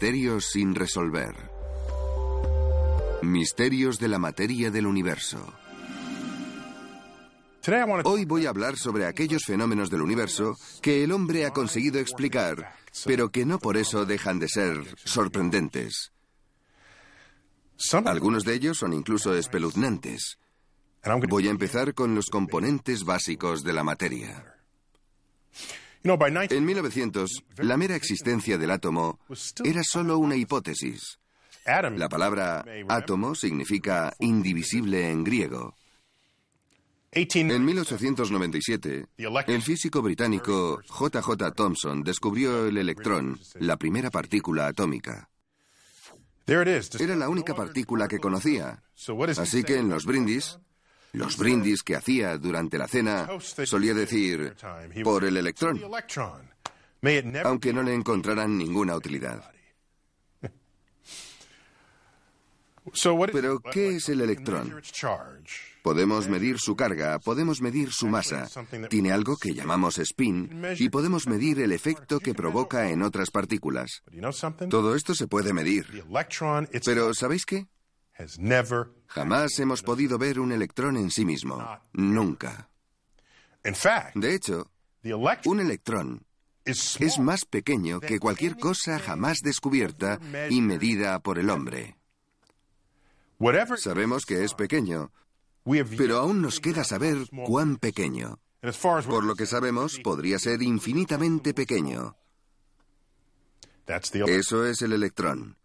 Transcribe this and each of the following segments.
Misterios sin resolver. Misterios de la materia del universo. Hoy voy a hablar sobre aquellos fenómenos del universo que el hombre ha conseguido explicar, pero que no por eso dejan de ser sorprendentes. Algunos de ellos son incluso espeluznantes. Voy a empezar con los componentes básicos de la materia. En 1900, la mera existencia del átomo era solo una hipótesis. La palabra átomo significa indivisible en griego. En 1897, el físico británico J.J. Thomson descubrió el electrón, la primera partícula atómica. Era la única partícula que conocía. Así que en los brindis, los brindis que hacía durante la cena, solía decir, por el electrón, aunque no le encontraran ninguna utilidad. Pero, ¿qué es el electrón? Podemos medir su carga, podemos medir su masa. Tiene algo que llamamos spin y podemos medir el efecto que provoca en otras partículas. Todo esto se puede medir. Pero, ¿sabéis qué? Jamás hemos podido ver un electrón en sí mismo. Nunca. De hecho, un electrón es más pequeño que cualquier cosa jamás descubierta y medida por el hombre. Sabemos que es pequeño, pero aún nos queda saber cuán pequeño. Por lo que sabemos, podría ser infinitamente pequeño. Eso es el electrón,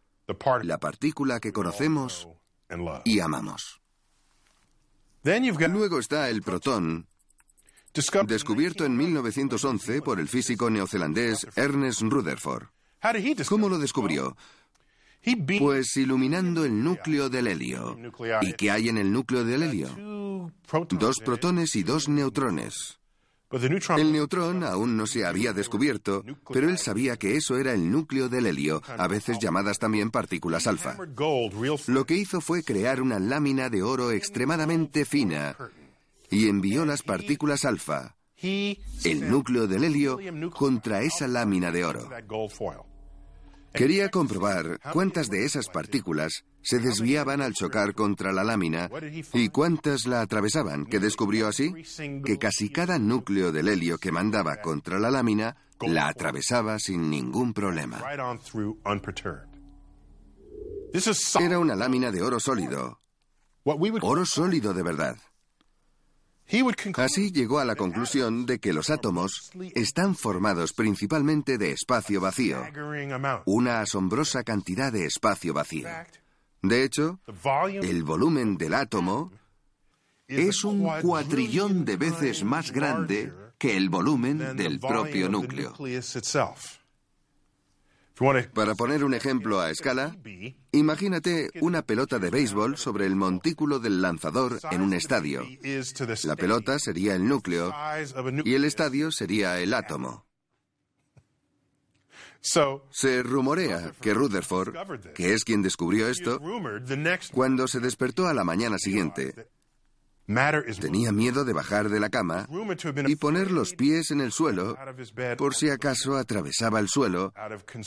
la partícula que conocemos y amamos. Luego está el protón, descubierto en 1911 por el físico neozelandés Ernest Rutherford. ¿Cómo lo descubrió? Pues iluminando el núcleo del helio. ¿Y qué hay en el núcleo del helio? Dos protones y dos neutrones. El neutrón aún no se había descubierto, pero él sabía que eso era el núcleo del helio, a veces llamadas también partículas alfa. Lo que hizo fue crear una lámina de oro extremadamente fina y envió las partículas alfa, el núcleo del helio, contra esa lámina de oro. Quería comprobar cuántas de esas partículas se desviaban al chocar contra la lámina y cuántas la atravesaban, que descubrió así que casi cada núcleo del helio que mandaba contra la lámina la atravesaba sin ningún problema. Era una lámina de oro sólido. Oro sólido de verdad. Así llegó a la conclusión de que los átomos están formados principalmente de espacio vacío, una asombrosa cantidad de espacio vacío. De hecho, el volumen del átomo es un cuatrillón de veces más grande que el volumen del propio núcleo. Para poner un ejemplo a escala, imagínate una pelota de béisbol sobre el montículo del lanzador en un estadio. La pelota sería el núcleo y el estadio sería el átomo. Se rumorea que Rutherford, que es quien descubrió esto, cuando se despertó a la mañana siguiente, Tenía miedo de bajar de la cama y poner los pies en el suelo por si acaso atravesaba el suelo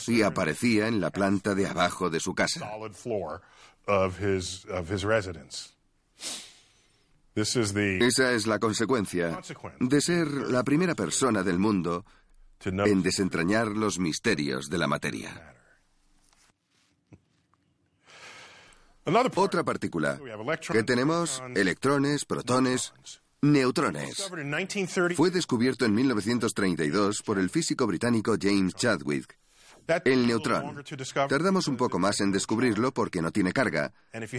y aparecía en la planta de abajo de su casa. Esa es la consecuencia de ser la primera persona del mundo en desentrañar los misterios de la materia. Otra partícula que tenemos electrones, protones, neutrones. Fue descubierto en 1932 por el físico británico James Chadwick. El neutrón. Tardamos un poco más en descubrirlo porque no tiene carga.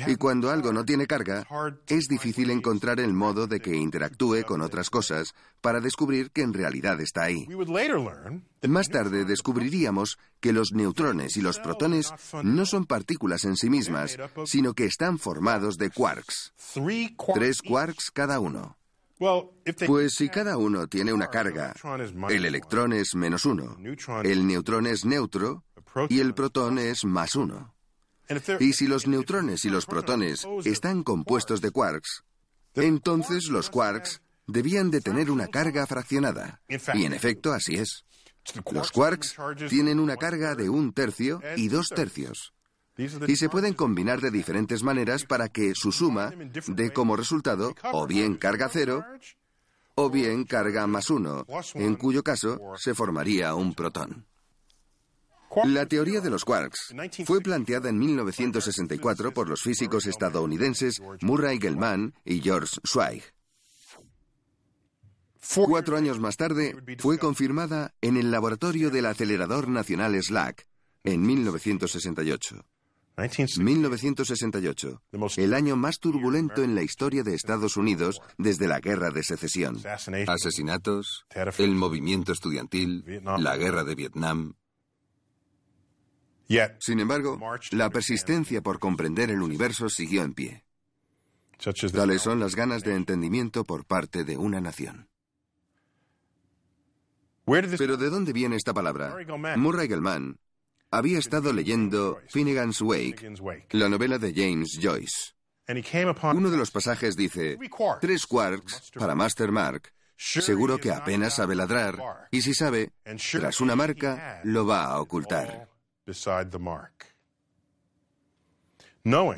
Y cuando algo no tiene carga, es difícil encontrar el modo de que interactúe con otras cosas para descubrir que en realidad está ahí. Más tarde descubriríamos que los neutrones y los protones no son partículas en sí mismas, sino que están formados de quarks. Tres quarks cada uno. Pues si cada uno tiene una carga, el electrón es menos uno, el neutrón es neutro y el protón es más uno. Y si los neutrones y los protones están compuestos de quarks, entonces los quarks debían de tener una carga fraccionada. Y en efecto, así es. Los quarks tienen una carga de un tercio y dos tercios y se pueden combinar de diferentes maneras para que su suma dé como resultado o bien carga cero o bien carga más uno, en cuyo caso se formaría un protón. La teoría de los quarks fue planteada en 1964 por los físicos estadounidenses Murray Gell-Mann y George Zweig. Cuatro años más tarde fue confirmada en el laboratorio del acelerador nacional SLAC en 1968. 1968, el año más turbulento en la historia de Estados Unidos desde la Guerra de Secesión. Asesinatos, el movimiento estudiantil, la Guerra de Vietnam. Sin embargo, la persistencia por comprender el universo siguió en pie. Tales son las ganas de entendimiento por parte de una nación. Pero ¿de dónde viene esta palabra? Murray Gell-Mann había estado leyendo Finnegan's Wake, la novela de James Joyce. Uno de los pasajes dice, tres quarks para Master Mark, seguro que apenas sabe ladrar, y si sabe, tras una marca, lo va a ocultar.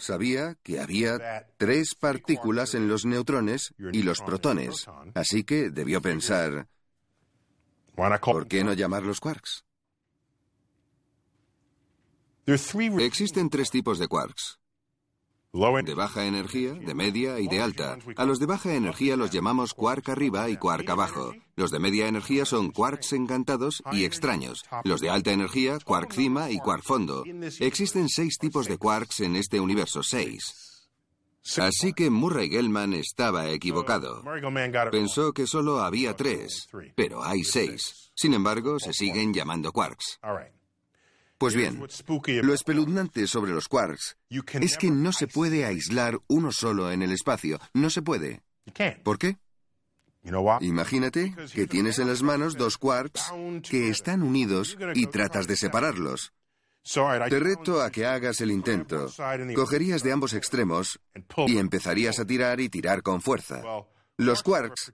Sabía que había tres partículas en los neutrones y los protones, así que debió pensar, ¿por qué no llamarlos quarks? Existen tres tipos de quarks. De baja energía, de media y de alta. A los de baja energía los llamamos quark arriba y quark abajo. Los de media energía son quarks encantados y extraños. Los de alta energía, quark cima y quark fondo. Existen seis tipos de quarks en este universo, seis. Así que Murray Gell-Mann estaba equivocado. Pensó que solo había tres, pero hay seis. Sin embargo, se siguen llamando quarks. Pues bien, lo espeluznante sobre los quarks es que no se puede aislar uno solo en el espacio. No se puede. ¿Por qué? Imagínate que tienes en las manos dos quarks que están unidos y tratas de separarlos. Te reto a que hagas el intento. Cogerías de ambos extremos y empezarías a tirar y tirar con fuerza. Los quarks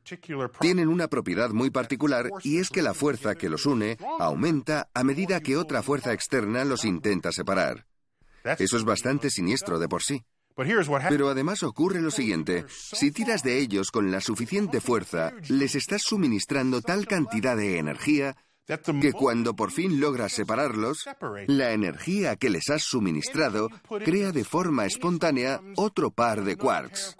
tienen una propiedad muy particular y es que la fuerza que los une aumenta a medida que otra fuerza externa los intenta separar. Eso es bastante siniestro de por sí. Pero además ocurre lo siguiente, si tiras de ellos con la suficiente fuerza, les estás suministrando tal cantidad de energía que cuando por fin logras separarlos, la energía que les has suministrado crea de forma espontánea otro par de quarks.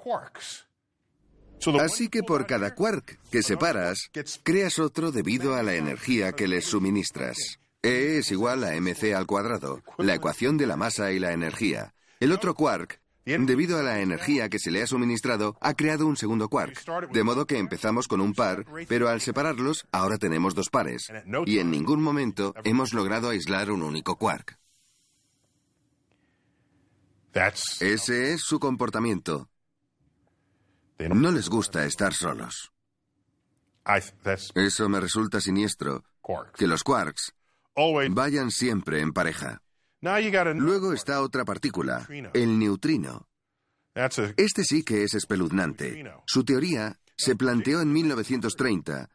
Así que por cada quark que separas, creas otro debido a la energía que les suministras. E es igual a mc al cuadrado, la ecuación de la masa y la energía. El otro quark, debido a la energía que se le ha suministrado, ha creado un segundo quark. De modo que empezamos con un par, pero al separarlos, ahora tenemos dos pares. Y en ningún momento hemos logrado aislar un único quark. Ese es su comportamiento. No les gusta estar solos. Eso me resulta siniestro, que los quarks vayan siempre en pareja. Luego está otra partícula, el neutrino. Este sí que es espeluznante. Su teoría se planteó en 1930,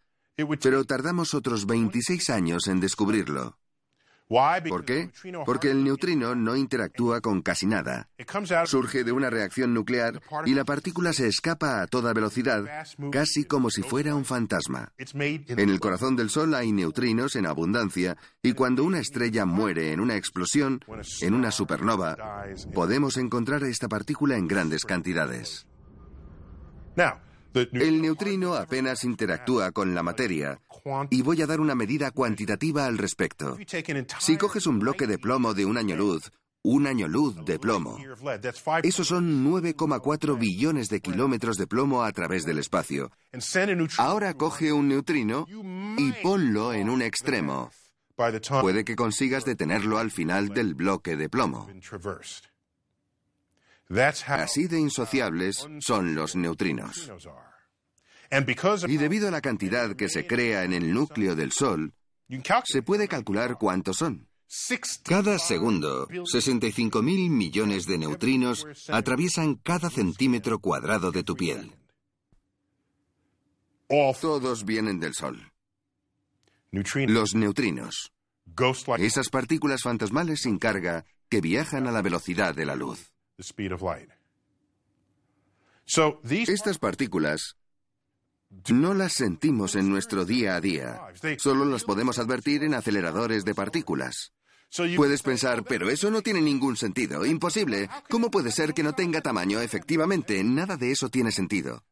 pero tardamos otros 26 años en descubrirlo. ¿Por qué? Porque el neutrino no interactúa con casi nada. Surge de una reacción nuclear y la partícula se escapa a toda velocidad, casi como si fuera un fantasma. En el corazón del Sol hay neutrinos en abundancia y cuando una estrella muere en una explosión, en una supernova, podemos encontrar esta partícula en grandes cantidades. El neutrino apenas interactúa con la materia y voy a dar una medida cuantitativa al respecto. Si coges un bloque de plomo de un año luz, un año luz de plomo, esos son 9,4 billones de kilómetros de plomo a través del espacio. Ahora coge un neutrino y ponlo en un extremo. Puede que consigas detenerlo al final del bloque de plomo. Así de insociables son los neutrinos. Y debido a la cantidad que se crea en el núcleo del Sol, se puede calcular cuántos son. Cada segundo, 65 mil millones de neutrinos atraviesan cada centímetro cuadrado de tu piel. Todos vienen del Sol. Los neutrinos. Esas partículas fantasmales sin carga que viajan a la velocidad de la luz. Estas partículas no las sentimos en nuestro día a día. Solo las podemos advertir en aceleradores de partículas. Puedes pensar, pero eso no tiene ningún sentido. Imposible. ¿Cómo puede ser que no tenga tamaño? Efectivamente, nada de eso tiene sentido.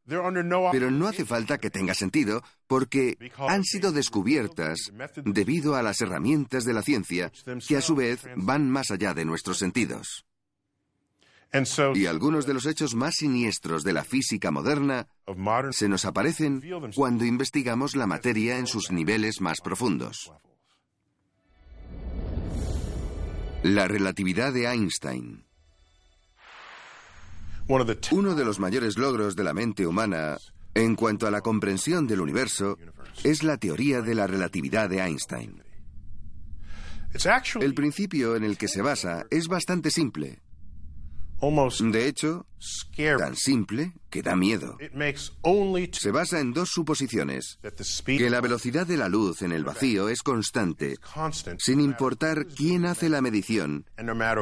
Pero no hace falta que tenga sentido porque han sido descubiertas debido a las herramientas de la ciencia que a su vez van más allá de nuestros sentidos. Y algunos de los hechos más siniestros de la física moderna se nos aparecen cuando investigamos la materia en sus niveles más profundos. La relatividad de Einstein. Uno de los mayores logros de la mente humana en cuanto a la comprensión del universo es la teoría de la relatividad de Einstein. El principio en el que se basa es bastante simple. De hecho, tan simple que da miedo. Se basa en dos suposiciones. Que la velocidad de la luz en el vacío es constante, sin importar quién hace la medición,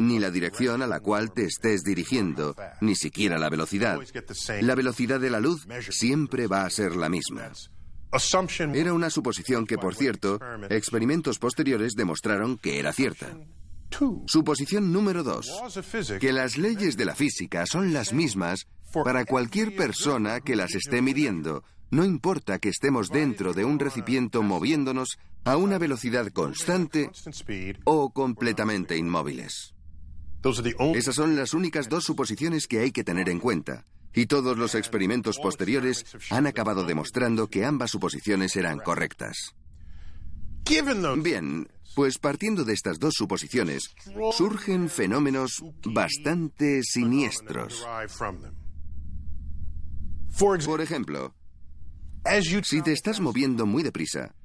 ni la dirección a la cual te estés dirigiendo, ni siquiera la velocidad. La velocidad de la luz siempre va a ser la misma. Era una suposición que, por cierto, experimentos posteriores demostraron que era cierta. Suposición número dos. Que las leyes de la física son las mismas para cualquier persona que las esté midiendo, no importa que estemos dentro de un recipiente moviéndonos a una velocidad constante o completamente inmóviles. Esas son las únicas dos suposiciones que hay que tener en cuenta, y todos los experimentos posteriores han acabado demostrando que ambas suposiciones eran correctas. Bien, pues partiendo de estas dos suposiciones, surgen fenómenos bastante siniestros. Por ejemplo, si te estás moviendo muy deprisa,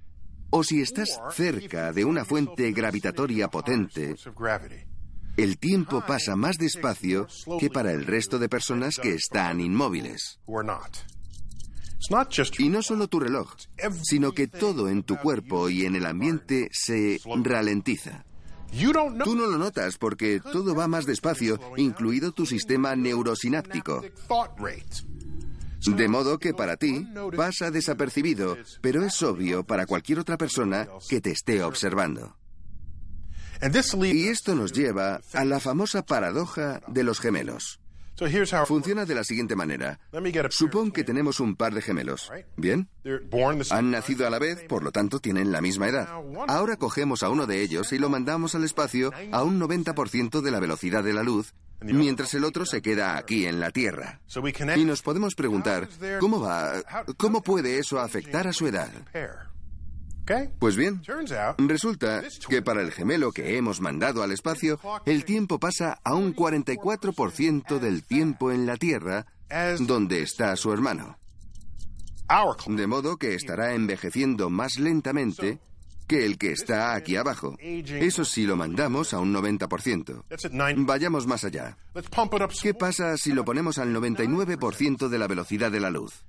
o si estás cerca de una fuente gravitatoria potente, el tiempo pasa más despacio que para el resto de personas que están inmóviles. Y no solo tu reloj, sino que todo en tu cuerpo y en el ambiente se ralentiza. Tú no lo notas porque todo va más despacio, incluido tu sistema neurosináptico. De modo que para ti pasa desapercibido, pero es obvio para cualquier otra persona que te esté observando. Y esto nos lleva a la famosa paradoja de los gemelos. Funciona de la siguiente manera. Supón que tenemos un par de gemelos. ¿Bien? Han nacido a la vez, por lo tanto tienen la misma edad. Ahora cogemos a uno de ellos y lo mandamos al espacio a un 90% de la velocidad de la luz, mientras el otro se queda aquí en la Tierra. Y nos podemos preguntar, ¿cómo va? ¿Cómo puede eso afectar a su edad? Pues bien, resulta que para el gemelo que hemos mandado al espacio, el tiempo pasa a un 44% del tiempo en la Tierra, donde está su hermano. De modo que estará envejeciendo más lentamente que el que está aquí abajo. Eso sí lo mandamos a un 90%. Vayamos más allá. ¿Qué pasa si lo ponemos al 99% de la velocidad de la luz?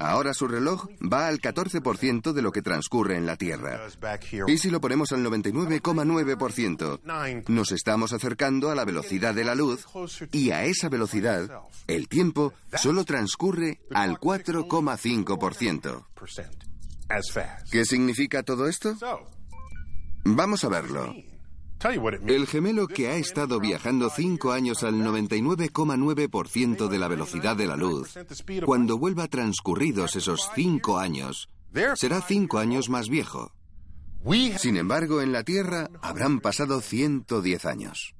Ahora su reloj va al 14% de lo que transcurre en la Tierra. ¿Y si lo ponemos al 99,9%? Nos estamos acercando a la velocidad de la luz y a esa velocidad el tiempo solo transcurre al 4,5%. ¿Qué significa todo esto? Vamos a verlo. El gemelo que ha estado viajando cinco años al 99,9% de la velocidad de la luz, cuando vuelva transcurridos esos cinco años, será cinco años más viejo. Sin embargo, en la Tierra habrán pasado 110 años.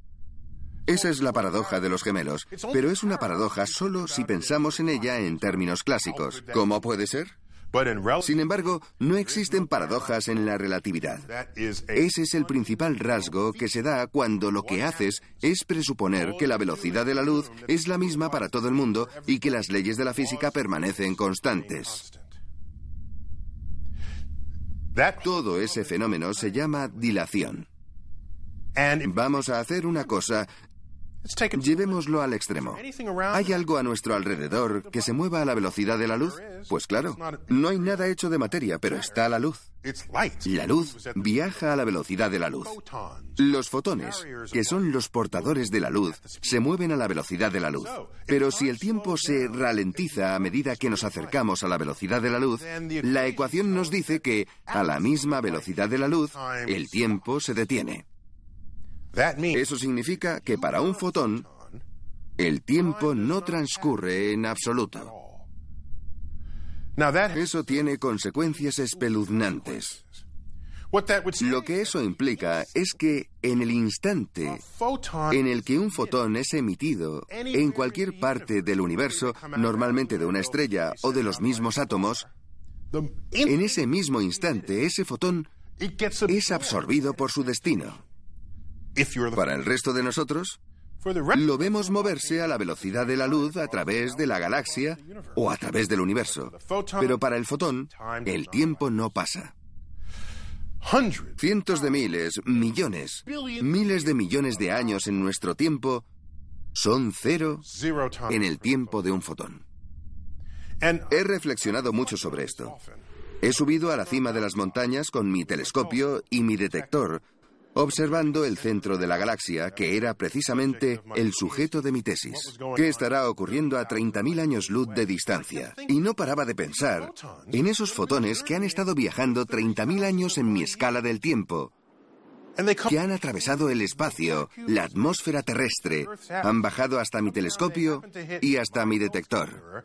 Esa es la paradoja de los gemelos, pero es una paradoja solo si pensamos en ella en términos clásicos. ¿Cómo puede ser? Sin embargo, no existen paradojas en la relatividad. Ese es el principal rasgo que se da cuando lo que haces es presuponer que la velocidad de la luz es la misma para todo el mundo y que las leyes de la física permanecen constantes. Todo ese fenómeno se llama dilación. Vamos a hacer una cosa Llevémoslo al extremo. ¿Hay algo a nuestro alrededor que se mueva a la velocidad de la luz? Pues claro, no hay nada hecho de materia, pero está la luz. La luz viaja a la velocidad de la luz. Los fotones, que son los portadores de la luz, se mueven a la velocidad de la luz. Pero si el tiempo se ralentiza a medida que nos acercamos a la velocidad de la luz, la ecuación nos dice que, a la misma velocidad de la luz, el tiempo se detiene. Eso significa que para un fotón, el tiempo no transcurre en absoluto. Eso tiene consecuencias espeluznantes. Lo que eso implica es que en el instante en el que un fotón es emitido en cualquier parte del universo, normalmente de una estrella o de los mismos átomos, en ese mismo instante ese fotón es absorbido por su destino. Para el resto de nosotros, lo vemos moverse a la velocidad de la luz a través de la galaxia o a través del universo. Pero para el fotón, el tiempo no pasa. Cientos de miles, millones, miles de millones de años en nuestro tiempo son cero en el tiempo de un fotón. He reflexionado mucho sobre esto. He subido a la cima de las montañas con mi telescopio y mi detector observando el centro de la galaxia, que era precisamente el sujeto de mi tesis. ¿Qué estará ocurriendo a 30.000 años luz de distancia? Y no paraba de pensar en esos fotones que han estado viajando 30.000 años en mi escala del tiempo, que han atravesado el espacio, la atmósfera terrestre, han bajado hasta mi telescopio y hasta mi detector.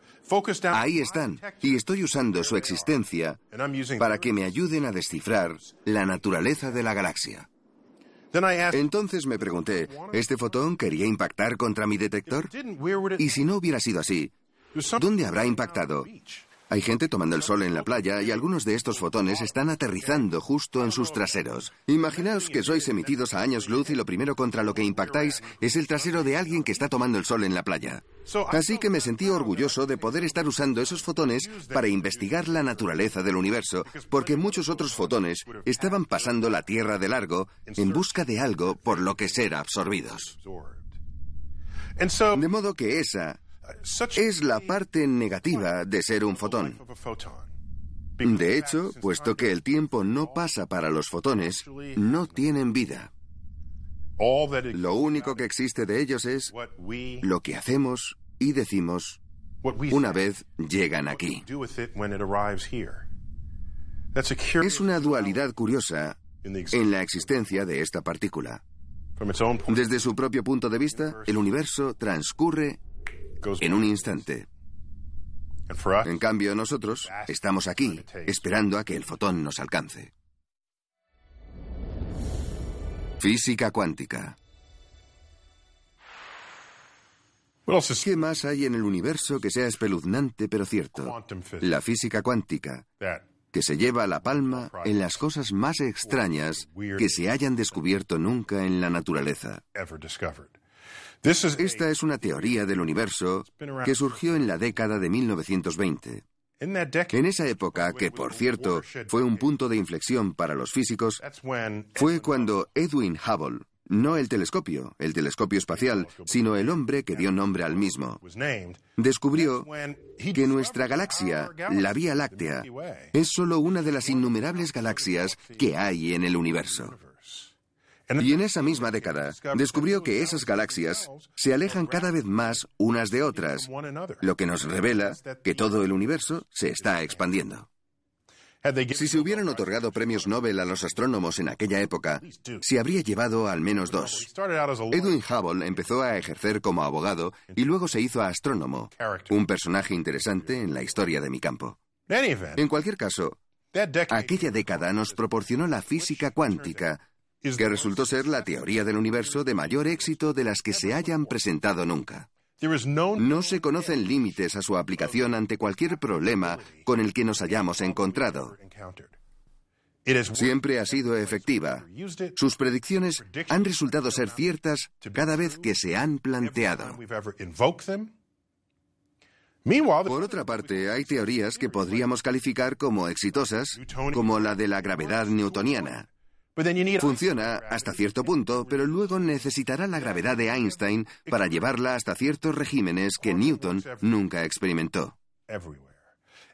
Ahí están, y estoy usando su existencia para que me ayuden a descifrar la naturaleza de la galaxia. Entonces me pregunté, ¿este fotón quería impactar contra mi detector? Y si no hubiera sido así, ¿dónde habrá impactado? Hay gente tomando el sol en la playa y algunos de estos fotones están aterrizando justo en sus traseros. Imaginaos que sois emitidos a años luz y lo primero contra lo que impactáis es el trasero de alguien que está tomando el sol en la playa. Así que me sentí orgulloso de poder estar usando esos fotones para investigar la naturaleza del universo, porque muchos otros fotones estaban pasando la Tierra de largo en busca de algo por lo que ser absorbidos. De modo que esa es la parte negativa de ser un fotón. De hecho, puesto que el tiempo no pasa para los fotones, no tienen vida. Lo único que existe de ellos es lo que hacemos y decimos una vez llegan aquí. Es una dualidad curiosa en la existencia de esta partícula. Desde su propio punto de vista, el universo transcurre en un instante. En cambio, nosotros estamos aquí, esperando a que el fotón nos alcance. Física cuántica. ¿Qué más hay en el universo que sea espeluznante pero cierto? La física cuántica, que se lleva la palma en las cosas más extrañas que se hayan descubierto nunca en la naturaleza. Esta es una teoría del universo que surgió en la década de 1920. En esa época, que por cierto fue un punto de inflexión para los físicos, fue cuando Edwin Hubble, no el telescopio, el telescopio espacial, sino el hombre que dio nombre al mismo, descubrió que nuestra galaxia, la Vía Láctea, es solo una de las innumerables galaxias que hay en el universo. Y en esa misma década descubrió que esas galaxias se alejan cada vez más unas de otras, lo que nos revela que todo el universo se está expandiendo. Si se hubieran otorgado premios Nobel a los astrónomos en aquella época, se habría llevado al menos dos. Edwin Hubble empezó a ejercer como abogado y luego se hizo astrónomo, un personaje interesante en la historia de mi campo. En cualquier caso, aquella década nos proporcionó la física cuántica, que resultó ser la teoría del universo de mayor éxito de las que se hayan presentado nunca. No se conocen límites a su aplicación ante cualquier problema con el que nos hayamos encontrado. Siempre ha sido efectiva. Sus predicciones han resultado ser ciertas cada vez que se han planteado. Por otra parte, hay teorías que podríamos calificar como exitosas, como la de la gravedad newtoniana. Funciona hasta cierto punto, pero luego necesitará la gravedad de Einstein para llevarla hasta ciertos regímenes que Newton nunca experimentó.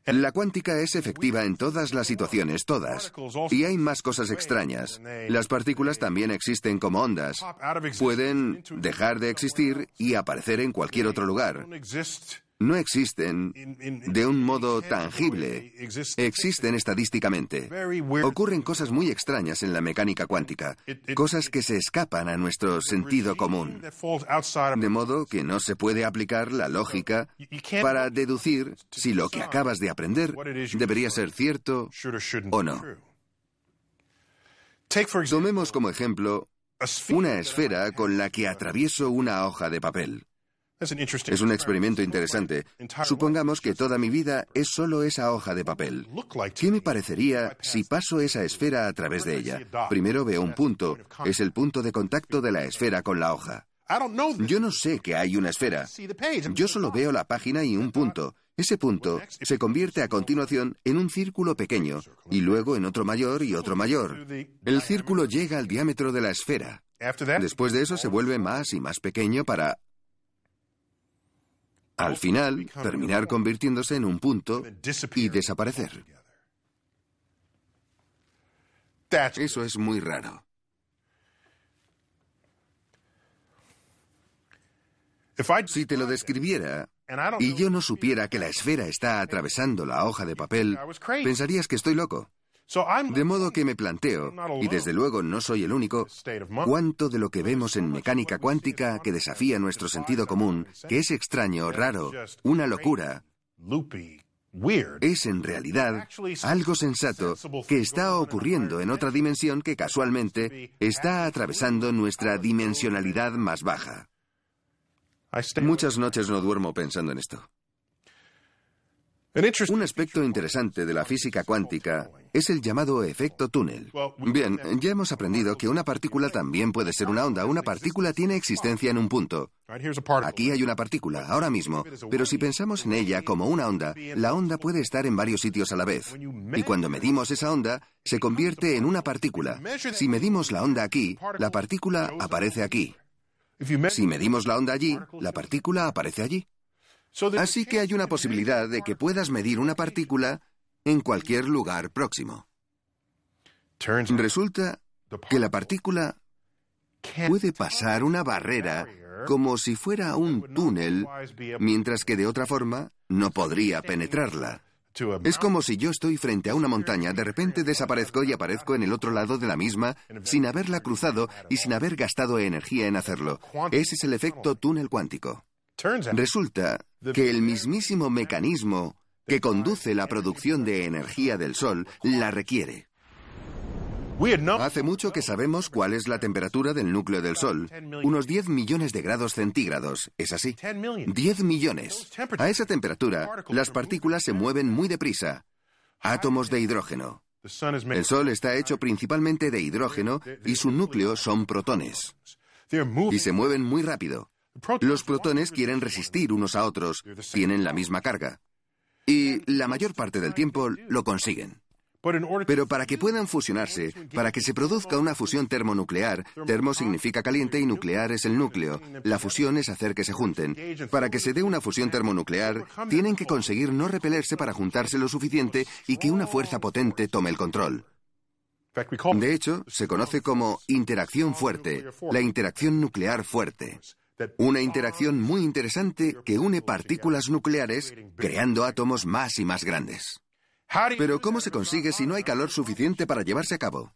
La cuántica es efectiva en todas las situaciones, todas. Y hay más cosas extrañas. Las partículas también existen como ondas. Pueden dejar de existir y aparecer en cualquier otro lugar no existen de un modo tangible, existen estadísticamente. Ocurren cosas muy extrañas en la mecánica cuántica, cosas que se escapan a nuestro sentido común, de modo que no se puede aplicar la lógica para deducir si lo que acabas de aprender debería ser cierto o no. Tomemos como ejemplo una esfera con la que atravieso una hoja de papel. Es un experimento interesante. Supongamos que toda mi vida es solo esa hoja de papel. ¿Qué me parecería si paso esa esfera a través de ella? Primero veo un punto. Es el punto de contacto de la esfera con la hoja. Yo no sé que hay una esfera. Yo solo veo la página y un punto. Ese punto se convierte a continuación en un círculo pequeño y luego en otro mayor y otro mayor. El círculo llega al diámetro de la esfera. Después de eso se vuelve más y más pequeño para al final terminar convirtiéndose en un punto y desaparecer. Eso es muy raro. Si te lo describiera y yo no supiera que la esfera está atravesando la hoja de papel, pensarías que estoy loco. De modo que me planteo, y desde luego no soy el único, cuánto de lo que vemos en mecánica cuántica que desafía nuestro sentido común, que es extraño, raro, una locura, es en realidad algo sensato que está ocurriendo en otra dimensión que casualmente está atravesando nuestra dimensionalidad más baja. Muchas noches no duermo pensando en esto. Un aspecto interesante de la física cuántica es el llamado efecto túnel. Bien, ya hemos aprendido que una partícula también puede ser una onda. Una partícula tiene existencia en un punto. Aquí hay una partícula, ahora mismo, pero si pensamos en ella como una onda, la onda puede estar en varios sitios a la vez. Y cuando medimos esa onda, se convierte en una partícula. Si medimos la onda aquí, la partícula aparece aquí. Si medimos la onda allí, la partícula aparece allí. Así que hay una posibilidad de que puedas medir una partícula en cualquier lugar próximo. Resulta que la partícula puede pasar una barrera como si fuera un túnel, mientras que de otra forma no podría penetrarla. Es como si yo estoy frente a una montaña, de repente desaparezco y aparezco en el otro lado de la misma sin haberla cruzado y sin haber gastado energía en hacerlo. Ese es el efecto túnel cuántico. Resulta que el mismísimo mecanismo que conduce la producción de energía del Sol la requiere. Hace mucho que sabemos cuál es la temperatura del núcleo del Sol. Unos 10 millones de grados centígrados. ¿Es así? 10 millones. A esa temperatura, las partículas se mueven muy deprisa. Átomos de hidrógeno. El Sol está hecho principalmente de hidrógeno y su núcleo son protones. Y se mueven muy rápido. Los protones quieren resistir unos a otros, tienen la misma carga. Y la mayor parte del tiempo lo consiguen. Pero para que puedan fusionarse, para que se produzca una fusión termonuclear, termo significa caliente y nuclear es el núcleo. La fusión es hacer que se junten. Para que se dé una fusión termonuclear, tienen que conseguir no repelerse para juntarse lo suficiente y que una fuerza potente tome el control. De hecho, se conoce como interacción fuerte, la interacción nuclear fuerte. Una interacción muy interesante que une partículas nucleares creando átomos más y más grandes. Pero ¿cómo se consigue si no hay calor suficiente para llevarse a cabo?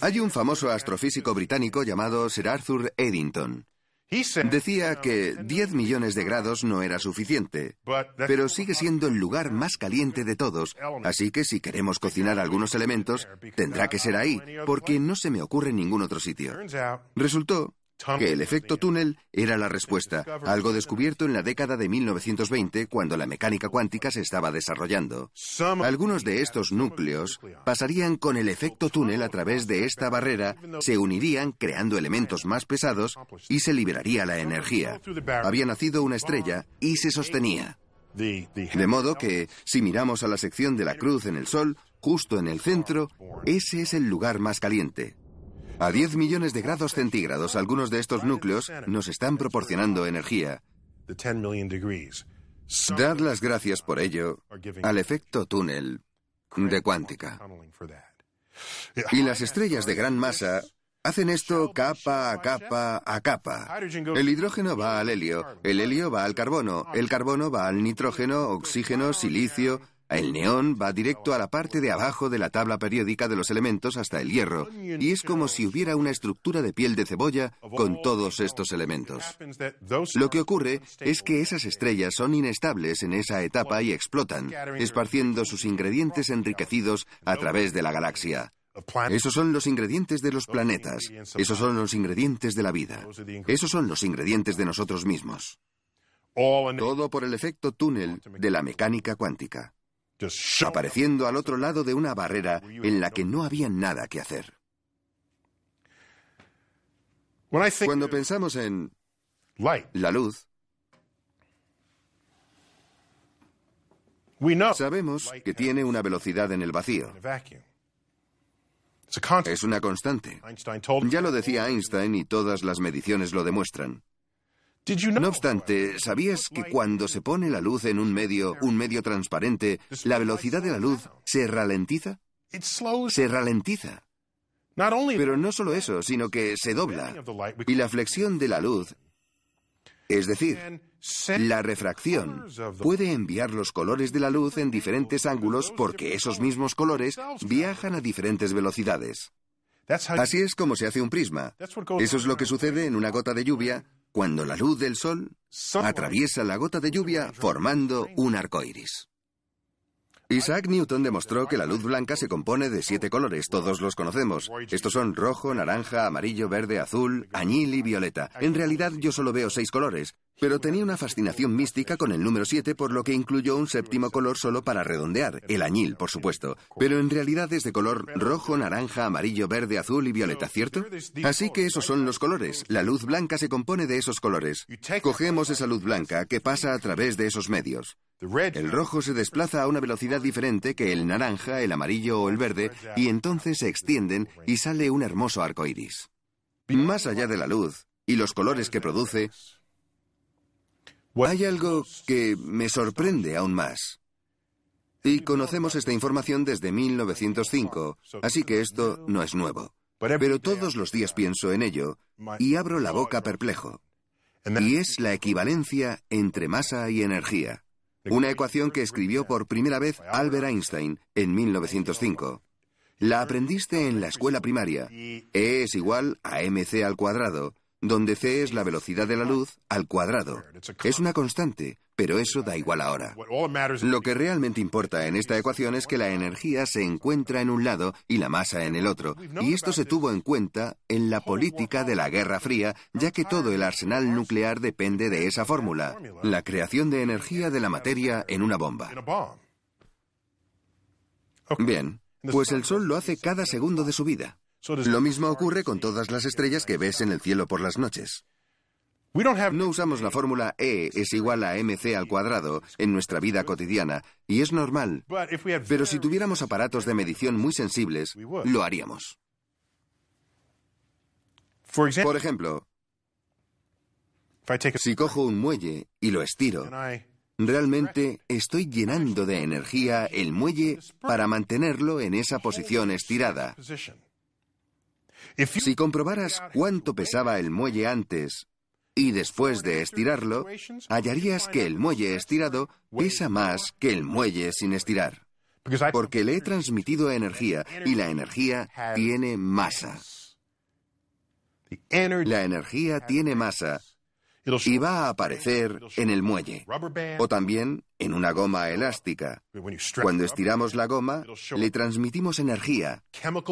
Hay un famoso astrofísico británico llamado Sir Arthur Eddington. Decía que 10 millones de grados no era suficiente, pero sigue siendo el lugar más caliente de todos, así que si queremos cocinar algunos elementos, tendrá que ser ahí, porque no se me ocurre en ningún otro sitio. Resultó que el efecto túnel era la respuesta, algo descubierto en la década de 1920 cuando la mecánica cuántica se estaba desarrollando. Algunos de estos núcleos pasarían con el efecto túnel a través de esta barrera, se unirían creando elementos más pesados y se liberaría la energía. Había nacido una estrella y se sostenía. De modo que, si miramos a la sección de la cruz en el Sol, justo en el centro, ese es el lugar más caliente. A 10 millones de grados centígrados, algunos de estos núcleos nos están proporcionando energía. Dar las gracias por ello al efecto túnel de cuántica. Y las estrellas de gran masa hacen esto capa a capa a capa. El hidrógeno va al helio, el helio va al carbono, el carbono va al nitrógeno, oxígeno, silicio, el neón va directo a la parte de abajo de la tabla periódica de los elementos hasta el hierro, y es como si hubiera una estructura de piel de cebolla con todos estos elementos. Lo que ocurre es que esas estrellas son inestables en esa etapa y explotan, esparciendo sus ingredientes enriquecidos a través de la galaxia. Esos son los ingredientes de los planetas, esos son los ingredientes de la vida, esos son los ingredientes de nosotros mismos. Todo por el efecto túnel de la mecánica cuántica apareciendo al otro lado de una barrera en la que no había nada que hacer. Cuando pensamos en la luz, sabemos que tiene una velocidad en el vacío. Es una constante. Ya lo decía Einstein y todas las mediciones lo demuestran. No obstante, ¿sabías que cuando se pone la luz en un medio, un medio transparente, la velocidad de la luz se ralentiza? Se ralentiza. Pero no solo eso, sino que se dobla. Y la flexión de la luz, es decir, la refracción, puede enviar los colores de la luz en diferentes ángulos porque esos mismos colores viajan a diferentes velocidades. Así es como se hace un prisma. Eso es lo que sucede en una gota de lluvia cuando la luz del sol atraviesa la gota de lluvia formando un arco iris. Isaac Newton demostró que la luz blanca se compone de siete colores, todos los conocemos. Estos son rojo, naranja, amarillo, verde, azul, añil y violeta. En realidad yo solo veo seis colores, pero tenía una fascinación mística con el número siete, por lo que incluyó un séptimo color solo para redondear, el añil, por supuesto. Pero en realidad es de color rojo, naranja, amarillo, verde, azul y violeta, ¿cierto? Así que esos son los colores. La luz blanca se compone de esos colores. Cogemos esa luz blanca que pasa a través de esos medios. El rojo se desplaza a una velocidad diferente que el naranja, el amarillo o el verde, y entonces se extienden y sale un hermoso arco iris. Más allá de la luz y los colores que produce, hay algo que me sorprende aún más. Y conocemos esta información desde 1905, así que esto no es nuevo. Pero todos los días pienso en ello y abro la boca perplejo. Y es la equivalencia entre masa y energía. Una ecuación que escribió por primera vez Albert Einstein en 1905. La aprendiste en la escuela primaria. E es igual a mc al cuadrado, donde c es la velocidad de la luz al cuadrado. Es una constante, pero eso da igual ahora. Lo que realmente importa en esta ecuación es que la energía se encuentra en un lado y la masa en el otro, y esto se tuvo en cuenta en la política de la Guerra Fría, ya que todo el arsenal nuclear depende de esa fórmula, la creación de energía de la materia en una bomba. Bien, pues el Sol lo hace cada segundo de su vida. Lo mismo ocurre con todas las estrellas que ves en el cielo por las noches. No usamos la fórmula E es igual a mc al cuadrado en nuestra vida cotidiana, y es normal. Pero si tuviéramos aparatos de medición muy sensibles, lo haríamos. Por ejemplo, si cojo un muelle y lo estiro, realmente estoy llenando de energía el muelle para mantenerlo en esa posición estirada. Si comprobaras cuánto pesaba el muelle antes y después de estirarlo, hallarías que el muelle estirado pesa más que el muelle sin estirar. Porque le he transmitido energía y la energía tiene masa. La energía tiene masa y va a aparecer en el muelle o también en una goma elástica. Cuando estiramos la goma, le transmitimos energía.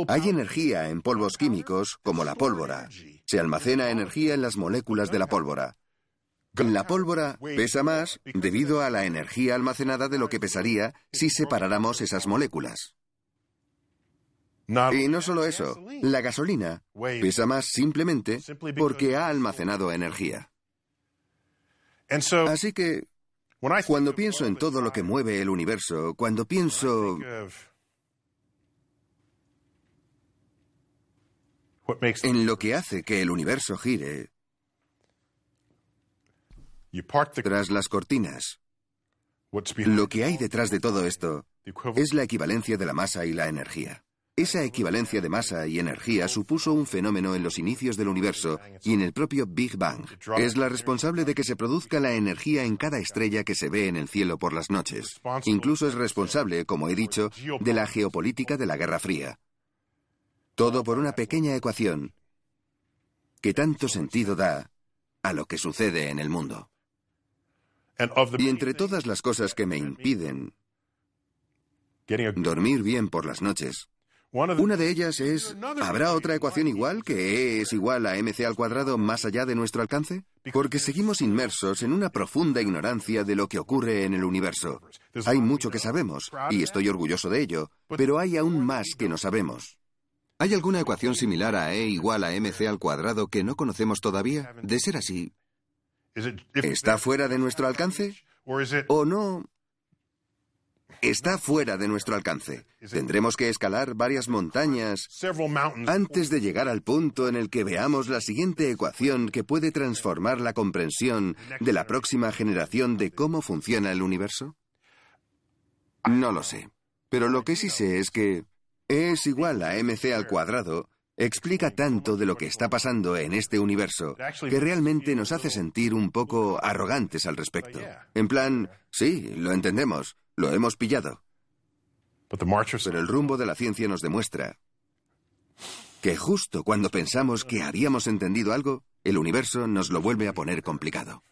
Hay energía en polvos químicos como la pólvora. Se almacena energía en las moléculas de la pólvora. La pólvora pesa más debido a la energía almacenada de lo que pesaría si separáramos esas moléculas. Y no solo eso, la gasolina pesa más simplemente porque ha almacenado energía. Así que, cuando pienso en todo lo que mueve el universo, cuando pienso... en lo que hace que el universo gire, tras las cortinas, lo que hay detrás de todo esto es la equivalencia de la masa y la energía. Esa equivalencia de masa y energía supuso un fenómeno en los inicios del universo y en el propio Big Bang. Es la responsable de que se produzca la energía en cada estrella que se ve en el cielo por las noches. Incluso es responsable, como he dicho, de la geopolítica de la Guerra Fría. Todo por una pequeña ecuación que tanto sentido da a lo que sucede en el mundo. Y entre todas las cosas que me impiden dormir bien por las noches, una de ellas es, ¿habrá otra ecuación igual que E es igual a mc al cuadrado más allá de nuestro alcance? Porque seguimos inmersos en una profunda ignorancia de lo que ocurre en el universo. Hay mucho que sabemos, y estoy orgulloso de ello, pero hay aún más que no sabemos. ¿Hay alguna ecuación similar a E igual a mc al cuadrado que no conocemos todavía? De ser así, ¿está fuera de nuestro alcance? ¿O no está fuera de nuestro alcance. Tendremos que escalar varias montañas antes de llegar al punto en el que veamos la siguiente ecuación que puede transformar la comprensión de la próxima generación de cómo funciona el universo. No lo sé. Pero lo que sí sé es que E es igual a mc al cuadrado explica tanto de lo que está pasando en este universo que realmente nos hace sentir un poco arrogantes al respecto. En plan, sí, lo entendemos, lo hemos pillado. Pero el rumbo de la ciencia nos demuestra que justo cuando pensamos que habíamos entendido algo, el universo nos lo vuelve a poner complicado.